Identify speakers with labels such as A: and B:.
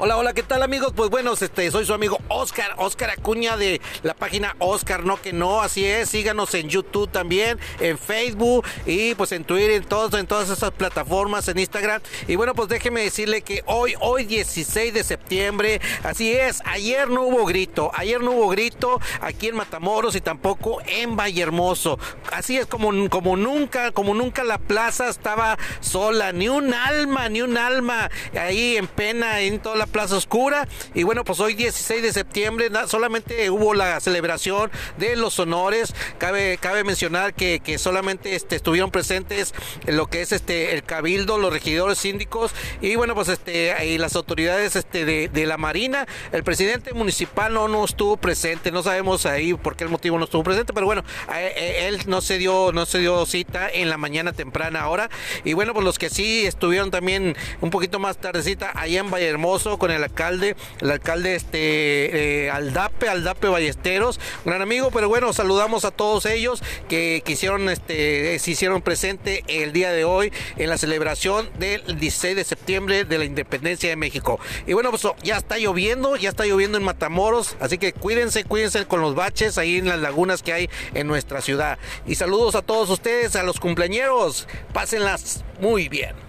A: Hola, hola, ¿qué tal amigos? Pues bueno, este, soy su amigo Oscar, Oscar Acuña de la página Oscar No Que No, así es, síganos en YouTube también, en Facebook y pues en Twitter, en, en todas esas plataformas, en Instagram. Y bueno, pues déjeme decirle que hoy, hoy 16 de septiembre, así es, ayer no hubo grito, ayer no hubo grito aquí en Matamoros y tampoco en Vallehermoso. Así es como, como nunca, como nunca la plaza estaba sola, ni un alma, ni un alma ahí en pena en toda la Plaza Oscura. Y bueno, pues hoy 16 de septiembre solamente hubo la celebración de los honores. Cabe, cabe mencionar que, solamente este, estuvieron presentes en lo que es este el cabildo, los regidores síndicos y bueno, pues este y las autoridades este de, la Marina. El presidente municipal no, no estuvo presente, no sabemos ahí por qué el motivo no estuvo presente, pero bueno, él no se dio, no se dio cita en la mañana temprana ahora. Y bueno, pues los que sí estuvieron también un poquito más tardecita allá en Valle Hermoso con el alcalde, el alcalde este eh, Aldape, Aldape Ballesteros, gran amigo, pero bueno, saludamos a todos ellos que quisieron, este, se hicieron presente el día de hoy en la celebración del 16 de septiembre de la independencia de México. Y bueno, pues ya está lloviendo, ya está lloviendo en Matamoros, así que cuídense, cuídense con los baches ahí en las lagunas que hay en nuestra ciudad. Y saludos a todos ustedes, a los cumpleañeros, pásenlas muy bien.